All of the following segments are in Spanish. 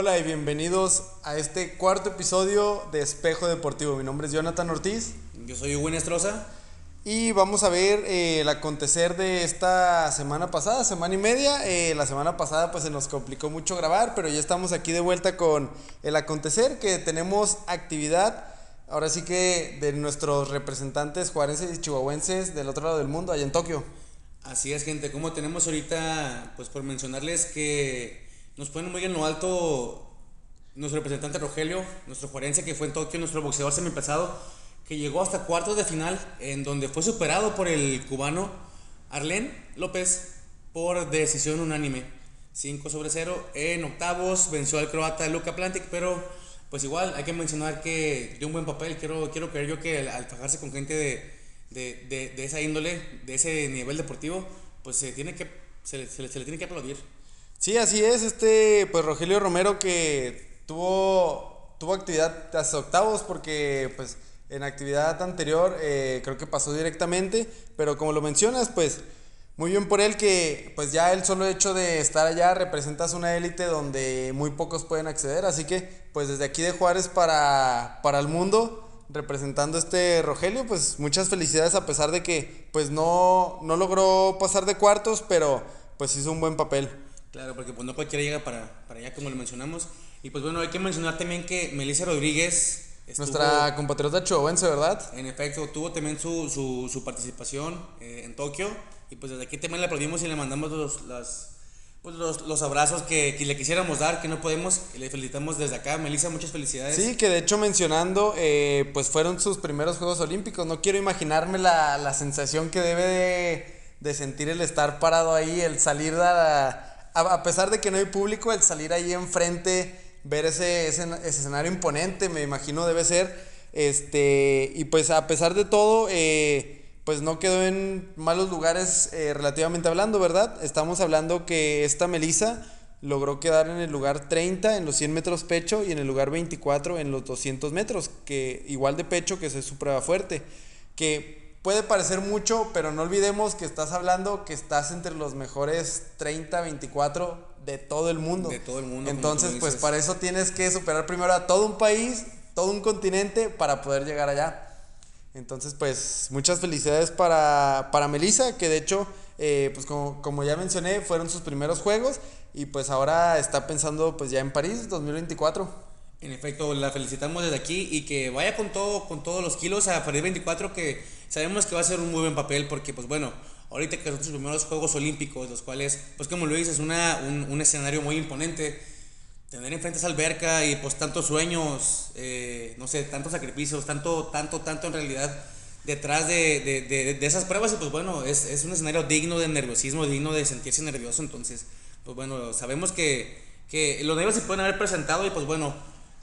Hola y bienvenidos a este cuarto episodio de Espejo Deportivo. Mi nombre es Jonathan Ortiz. Yo soy Hugo Estroza. Y vamos a ver eh, el acontecer de esta semana pasada, semana y media. Eh, la semana pasada pues se nos complicó mucho grabar, pero ya estamos aquí de vuelta con el acontecer, que tenemos actividad, ahora sí que de nuestros representantes juarenses y chihuahuenses del otro lado del mundo, allá en Tokio. Así es, gente. Como tenemos ahorita, pues por mencionarles que nos ponen muy en lo alto nuestro representante Rogelio, nuestro juarense que fue en Tokio, nuestro boxeador semipesado, que llegó hasta cuartos de final, en donde fue superado por el cubano Arlen López por decisión unánime. 5 sobre 0. En octavos venció al croata Luka Plantic, pero pues igual hay que mencionar que dio un buen papel. Quiero, quiero creer yo que al, fajarse con gente de, de, de, de, esa índole, de ese nivel deportivo, pues se, tiene que, se, se le tiene que aplaudir. Sí, así es. Este, pues Rogelio Romero que tuvo, tuvo actividad hasta octavos porque pues en actividad anterior eh, creo que pasó directamente, pero como lo mencionas, pues muy bien por él que pues ya el solo hecho de estar allá representas una élite donde muy pocos pueden acceder, así que pues desde aquí de Juárez para, para el mundo representando este Rogelio, pues muchas felicidades a pesar de que pues no, no logró pasar de cuartos, pero pues hizo un buen papel. Claro, porque pues no cualquiera llega para, para allá como lo mencionamos. Y pues bueno, hay que mencionar también que Melissa Rodríguez... Nuestra compatriota chihuahuense, ¿verdad? En efecto, tuvo también su, su, su participación eh, en Tokio. Y pues desde aquí también le aplaudimos y le mandamos los, las, pues los, los, abrazos que, que, le quisiéramos dar, que no podemos, y le felicitamos desde acá. Melissa, muchas felicidades. Sí, que de hecho mencionando, eh, pues fueron sus primeros Juegos Olímpicos. No quiero imaginarme la, la sensación que debe de, de, sentir el estar parado ahí, el salir de la, a, pesar de que no hay público, el salir ahí enfrente, ver ese, ese, ese escenario imponente, me imagino debe ser. Este, y pues a pesar de todo, eh, pues no quedó en malos lugares eh, relativamente hablando, ¿verdad? Estamos hablando que esta Melissa logró quedar en el lugar 30 en los 100 metros pecho y en el lugar 24 en los 200 metros, que igual de pecho que es su prueba fuerte, que puede parecer mucho, pero no olvidemos que estás hablando que estás entre los mejores 30, 24 de todo el mundo. De todo el mundo. Entonces, pues para eso tienes que superar primero a todo un país, todo un continente para poder llegar allá. Entonces, pues muchas felicidades para, para Melissa, que de hecho, eh, pues como, como, ya mencioné, fueron sus primeros juegos y pues ahora está pensando pues ya en París 2024. En efecto, la felicitamos desde aquí y que vaya con todo, con todos los kilos a París 24, que sabemos que va a ser un muy buen papel porque pues bueno, ahorita que son sus primeros Juegos Olímpicos, los cuales, pues como lo dices, una, un, un escenario muy imponente tener enfrente esa alberca y pues tantos sueños, eh, no sé, tantos sacrificios, tanto, tanto, tanto en realidad detrás de, de, de, de esas pruebas y pues bueno, es, es, un escenario digno de nerviosismo, digno de sentirse nervioso, entonces pues bueno, sabemos que, que los nervios se pueden haber presentado y pues bueno,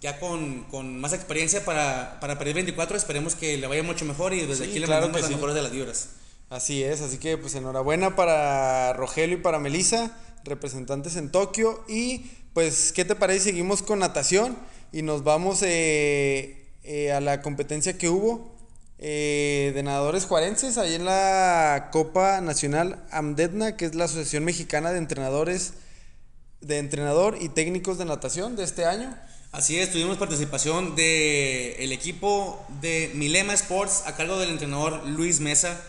ya con, con más experiencia para, para París 24 esperemos que le vaya mucho mejor y desde Sí, aquí le claro mandamos las sí. mejores de las vibras. Así es, así que pues enhorabuena para Rogelio y para Melissa, representantes en Tokio. Y pues, ¿qué te parece? Seguimos con natación y nos vamos eh, eh, a la competencia que hubo eh, de nadadores juarenses, ahí en la Copa Nacional AMDETNA, que es la Asociación Mexicana de Entrenadores, de Entrenador y Técnicos de Natación de este año. Así es, tuvimos participación del el equipo de Milema Sports a cargo del entrenador Luis Mesa,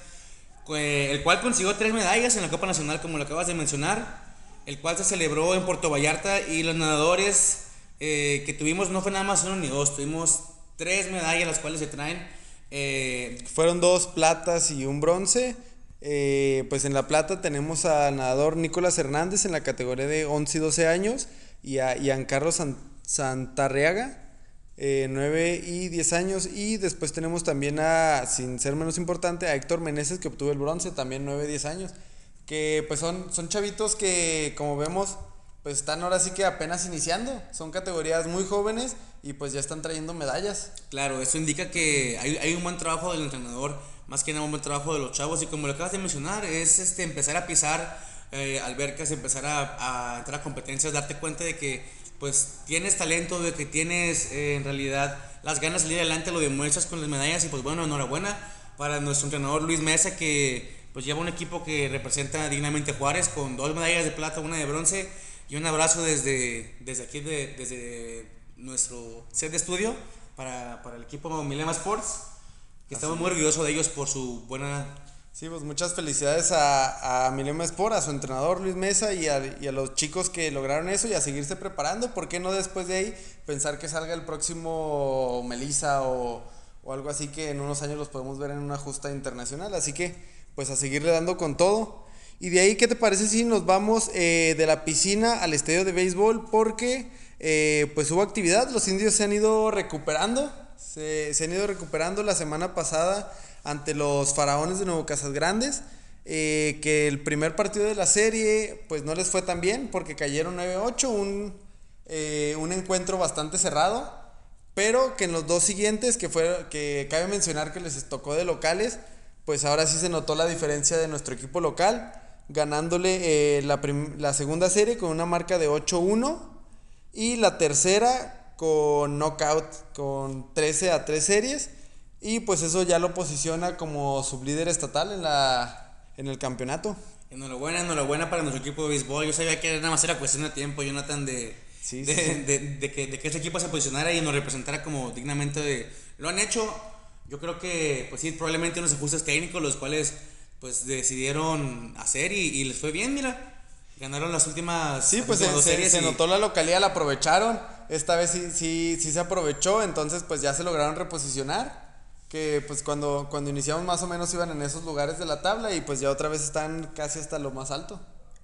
que- el cual consiguió tres medallas en la Copa Nacional, como lo acabas de mencionar, el cual se celebró en Puerto Vallarta y los nadadores eh, que tuvimos no fue nada más uno ni dos, tuvimos tres medallas las cuales se traen. eh, Fueron dos platas y un bronce. Eh, pues en la plata tenemos al nadador Nicolás Hernández en la categoría de 11 y 12 años y a Giancarlo San- Santarreaga, eh, 9 y 10 años. Y después tenemos también a, sin ser menos importante, a Héctor Meneses que obtuvo el bronce, también 9 y 10 años. Que pues son, son chavitos que como vemos pues están ahora sí que apenas iniciando. Son categorías muy jóvenes y pues ya están trayendo medallas. Claro, eso indica que hay, hay un buen trabajo del entrenador, más que nada un buen trabajo de los chavos y como lo acabas de mencionar, es este, empezar a pisar eh, albercas, empezar a, a entrar a competencias, darte cuenta de que pues tienes talento, de que tienes eh, en realidad las ganas de salir adelante, lo demuestras con las medallas y pues bueno, enhorabuena para nuestro entrenador Luis Mesa que pues lleva un equipo que representa dignamente a Juárez con dos medallas de plata, una de bronce y un abrazo desde, desde aquí, de, desde nuestro set de estudio para, para el equipo Milema Sports, que estamos muy orgullosos de ellos por su buena Sí, pues muchas felicidades a, a Milema Sport, a su entrenador Luis Mesa y a, y a, los chicos que lograron eso y a seguirse preparando. ¿Por qué no después de ahí pensar que salga el próximo Melissa o, o algo así que en unos años los podemos ver en una justa internacional? Así que pues a seguirle dando con todo. Y de ahí, ¿qué te parece si nos vamos eh, de la piscina al estadio de béisbol? Porque eh, pues hubo actividad, los indios se han ido recuperando, se, se han ido recuperando la semana pasada ante los faraones de Nuevo Casas Grandes. Eh, que el primer partido de la serie pues no les fue tan bien porque cayeron 9-8, un, eh, un encuentro bastante cerrado, pero que en los dos siguientes, que, fue, que cabe mencionar que les tocó de locales, pues ahora sí se notó la diferencia de nuestro equipo local, ganándole eh, la, la segunda serie con una marca de 8-1 y la tercera con knockout con 13 a 3 series. Y pues eso ya lo posiciona como sublíder estatal en, la, en el campeonato. Enhorabuena, enhorabuena para nuestro equipo de béisbol. Yo sabía que nada más era cuestión de tiempo, Jonathan, de, sí, de, sí. de, de, que, de que ese equipo se posicionara y nos representara como dignamente. De, lo han hecho, yo creo que, pues sí, probablemente unos ajustes técnicos, los cuales pues decidieron hacer y, y les fue bien, mira. Ganaron las últimas. Sí, pues se, se, se, notó la localidad, la aprovecharon. Esta vez sí, sí, sí se aprovechó, entonces pues ya se lograron reposicionar que pues cuando, cuando iniciamos más o menos iban en esos lugares de la tabla y pues ya otra vez están casi hasta lo más alto.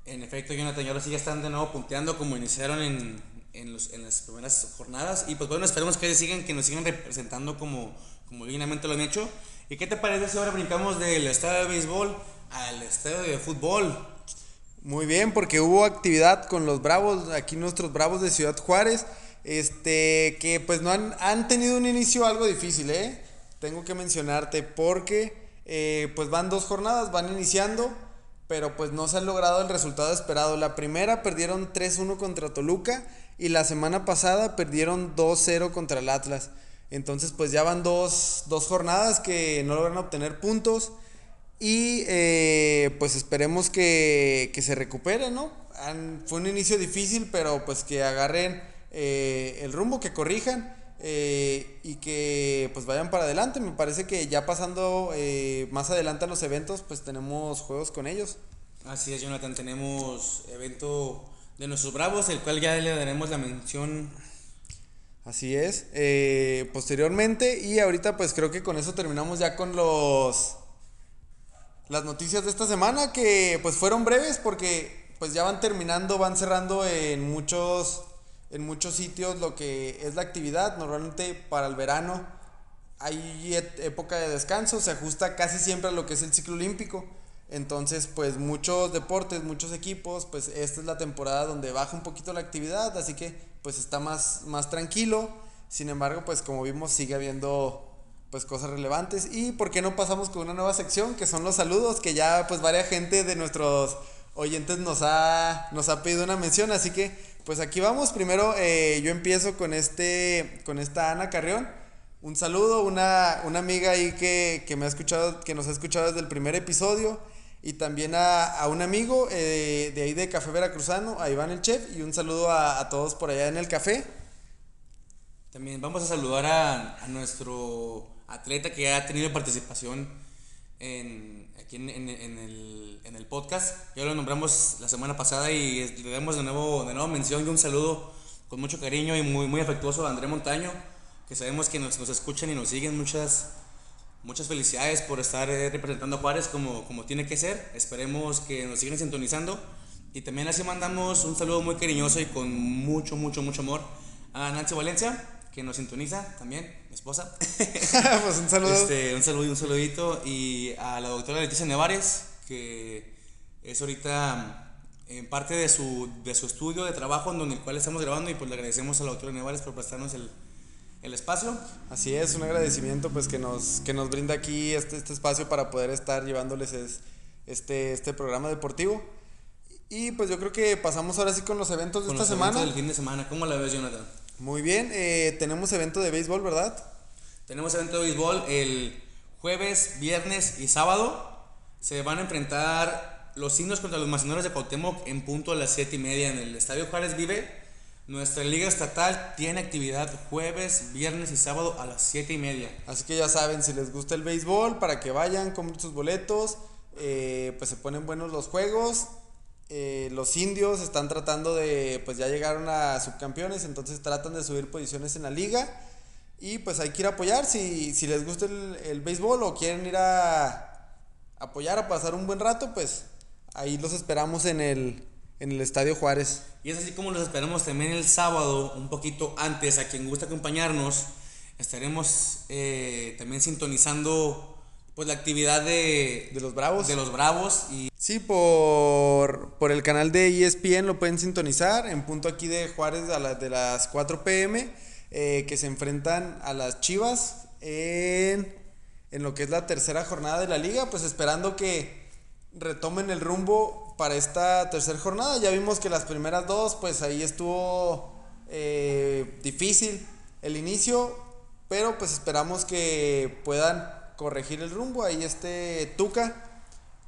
En efecto, Jonathan, y ahora sí ya están de nuevo punteando como iniciaron en, en, los, en las primeras jornadas. Y pues bueno, esperemos que sigan, que nos sigan representando como, como dignamente lo han hecho. ¿Y qué te parece si ahora brincamos del estadio de béisbol al estadio de fútbol? Muy bien, porque hubo actividad con los Bravos, aquí nuestros Bravos de Ciudad Juárez, este, que pues no han, han tenido un inicio algo difícil, ¿eh? Tengo que mencionarte porque eh, pues van dos jornadas, van iniciando, pero pues no se ha logrado el resultado esperado. La primera perdieron 3-1 contra Toluca y la semana pasada perdieron 2-0 contra el Atlas. Entonces pues ya van dos, dos jornadas que no logran obtener puntos y eh, pues esperemos que, que, se recuperen, ¿no? Fue un inicio difícil, pero pues que agarren eh, el rumbo, que corrijan eh, y que pues vayan para adelante. Me parece que ya pasando eh, más adelante a los eventos, pues tenemos juegos con ellos. Así es, Jonathan, tenemos evento de nuestros bravos, el cual ya le daremos la mención. Así es, eh, posteriormente y ahorita pues creo que con eso terminamos ya con los las noticias de esta semana que pues fueron breves porque pues ya van terminando, van cerrando en muchos en muchos sitios lo que es la actividad. Normalmente para el verano hay época de descanso, se ajusta casi siempre a lo que es el ciclo olímpico. Entonces, pues muchos deportes, muchos equipos, pues esta es la temporada donde baja un poquito la actividad, así que pues está más, más tranquilo. Sin embargo, pues como vimos sigue habiendo pues cosas relevantes. Y por qué no pasamos con una nueva sección que son los saludos, que ya pues varias gente de nuestros oyentes nos ha, nos ha pedido una mención, así que pues aquí vamos. Primero eh, yo empiezo con, este, con esta Ana Carrión. Un saludo, una, una amiga ahí que, que, me ha escuchado, que nos ha escuchado desde el primer episodio. Y también a, a un amigo eh, de ahí de Café Veracruzano, a Iván el Chef. Y un saludo a, todos por allá en el café. También vamos a saludar a nuestro atleta que ha tenido participación en, aquí en, en, en, el, en el podcast. Ya lo nombramos la semana pasada y le damos de nuevo, de nuevo mención y un saludo con mucho cariño y muy, muy afectuoso a André Montaño, que sabemos que nos, nos escuchan y nos siguen. Muchas, muchas felicidades por estar eh, representando a Juárez como, como tiene que ser. Esperemos que nos sigan sintonizando. Y también así mandamos un saludo muy cariñoso y con mucho, mucho, mucho amor a Nancy Valencia, que nos sintoniza también, mi esposa. pues un saludo. Este, un saludo y un saludito. Y a la doctora Leticia Nevares, que es ahorita en parte de su, de su estudio de trabajo en donde el cual estamos grabando y pues le agradecemos a la doctora Nevares por prestarnos el, el espacio. Así es, un agradecimiento pues que nos, que nos brinda aquí este, este espacio para poder estar llevándoles es, este, este programa deportivo. Y pues yo creo que pasamos ahora sí con los eventos de Con esta los semana. del fin de semana. ¿Cómo la ves, Jonathan? Muy bien, eh, tenemos evento de béisbol, ¿verdad? Tenemos evento de béisbol el jueves, viernes y sábado. Se van a enfrentar los indios contra los macineros de Cuauhtémoc en punto a las 7 y media en el Estadio Juárez Vive. Nuestra liga estatal tiene actividad jueves, viernes y sábado a las 7 y media. Así que ya saben, si les gusta el béisbol, para que vayan, compren sus boletos. Eh, pues se ponen buenos los juegos. Eh, los indios están tratando de, pues ya llegaron a subcampeones, entonces tratan de subir posiciones en la liga. Y pues hay que ir a apoyar si, si les gusta el, el béisbol o quieren ir a apoyar, a pasar un buen rato, pues ahí los esperamos en el, en el Estadio Juárez. Y es así como los esperamos también el sábado, un poquito antes, a quien gusta acompañarnos. Estaremos eh, también sintonizando pues la actividad de, De los Bravos. de los Bravos y Sí, por, por el canal de ESPN lo pueden sintonizar en punto aquí de Juárez a las de las 4 pm eh, que se enfrentan a las Chivas en, en lo que es la tercera jornada de la liga, pues esperando que retomen el rumbo para esta tercera jornada. Ya vimos que las primeras dos, pues ahí estuvo eh, difícil el inicio, pero pues esperamos que puedan corregir el rumbo. Ahí este Tuca,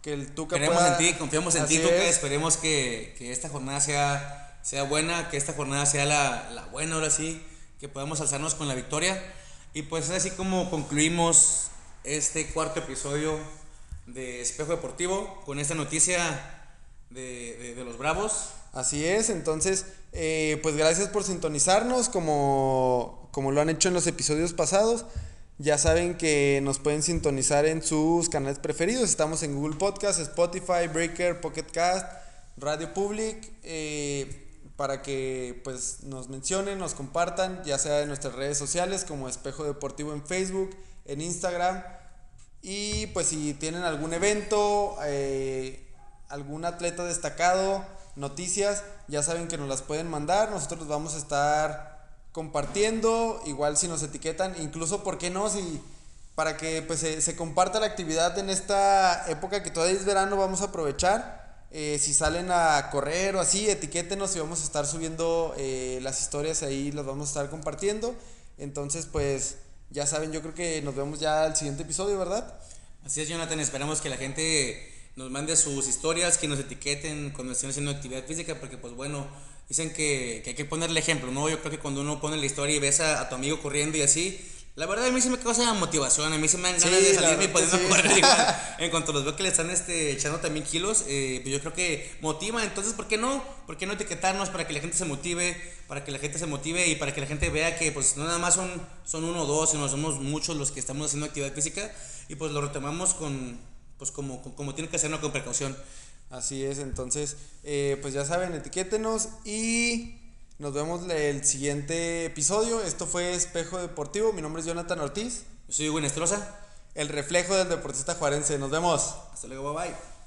que el Tuca creemos pueda- en ti, confiamos en ti, Tuca. es. Esperemos que, que esta jornada sea, sea buena, que esta jornada sea la, la buena ahora sí, que podamos alzarnos con la victoria. Y pues es así como concluimos este cuarto episodio de Espejo Deportivo con esta noticia de, de- de los Bravos. Así es, entonces, eh, pues gracias por sintonizarnos como, como lo han hecho en los episodios pasados. Ya saben que nos pueden sintonizar en sus canales preferidos. Estamos en Google Podcast, Spotify, Breaker, Pocket Cast, Radio Public, eh, para que pues nos mencionen, nos compartan, ya sea en nuestras redes sociales como Espejo Deportivo en Facebook, en Instagram. Y pues si tienen algún evento, eh, algún atleta destacado, noticias, ya saben que nos las pueden mandar. Nosotros vamos a estar compartiendo. Igual si nos etiquetan, incluso, ¿por qué no? Si para que pues se, se comparta la actividad en esta época que todavía es verano, vamos a aprovechar. Eh, si salen a correr o así, etiquétenos y vamos a estar subiendo eh, las historias ahí, las vamos a estar compartiendo. Entonces, pues ya saben, yo creo que nos vemos ya al siguiente episodio, ¿verdad? Así es, Jonathan. Esperamos que la gente nos mande sus historias, que nos etiqueten cuando estén haciendo actividad física, porque, pues bueno, dicen que, que hay que ponerle ejemplo, ¿no? Yo creo que cuando uno pone la historia y ves a, a tu amigo corriendo y así, la verdad a mí sí me causa motivación, a mí sí me dan Sí, ganas de la salirme y ponerme a sí. correr igual. En cuanto los veo que le están este, echando también kilos, eh, pues yo creo que motiva. Entonces, ¿por qué no? ¿Por qué no etiquetarnos para que la gente se motive, para que la gente se motive y para que la gente vea que pues no nada más son, son uno o dos, sino somos muchos los que estamos haciendo actividad física y pues lo retomamos con, pues como, como tiene que hacerlo con precaución. Así es, entonces, eh, pues ya saben, etiquétenos y nos vemos el siguiente episodio. Esto fue Espejo Deportivo. Mi nombre es Jonathan Ortiz, Yo soy Hugo Nestroza. el reflejo del deportista juarense. Nos vemos. Hasta luego, bye bye.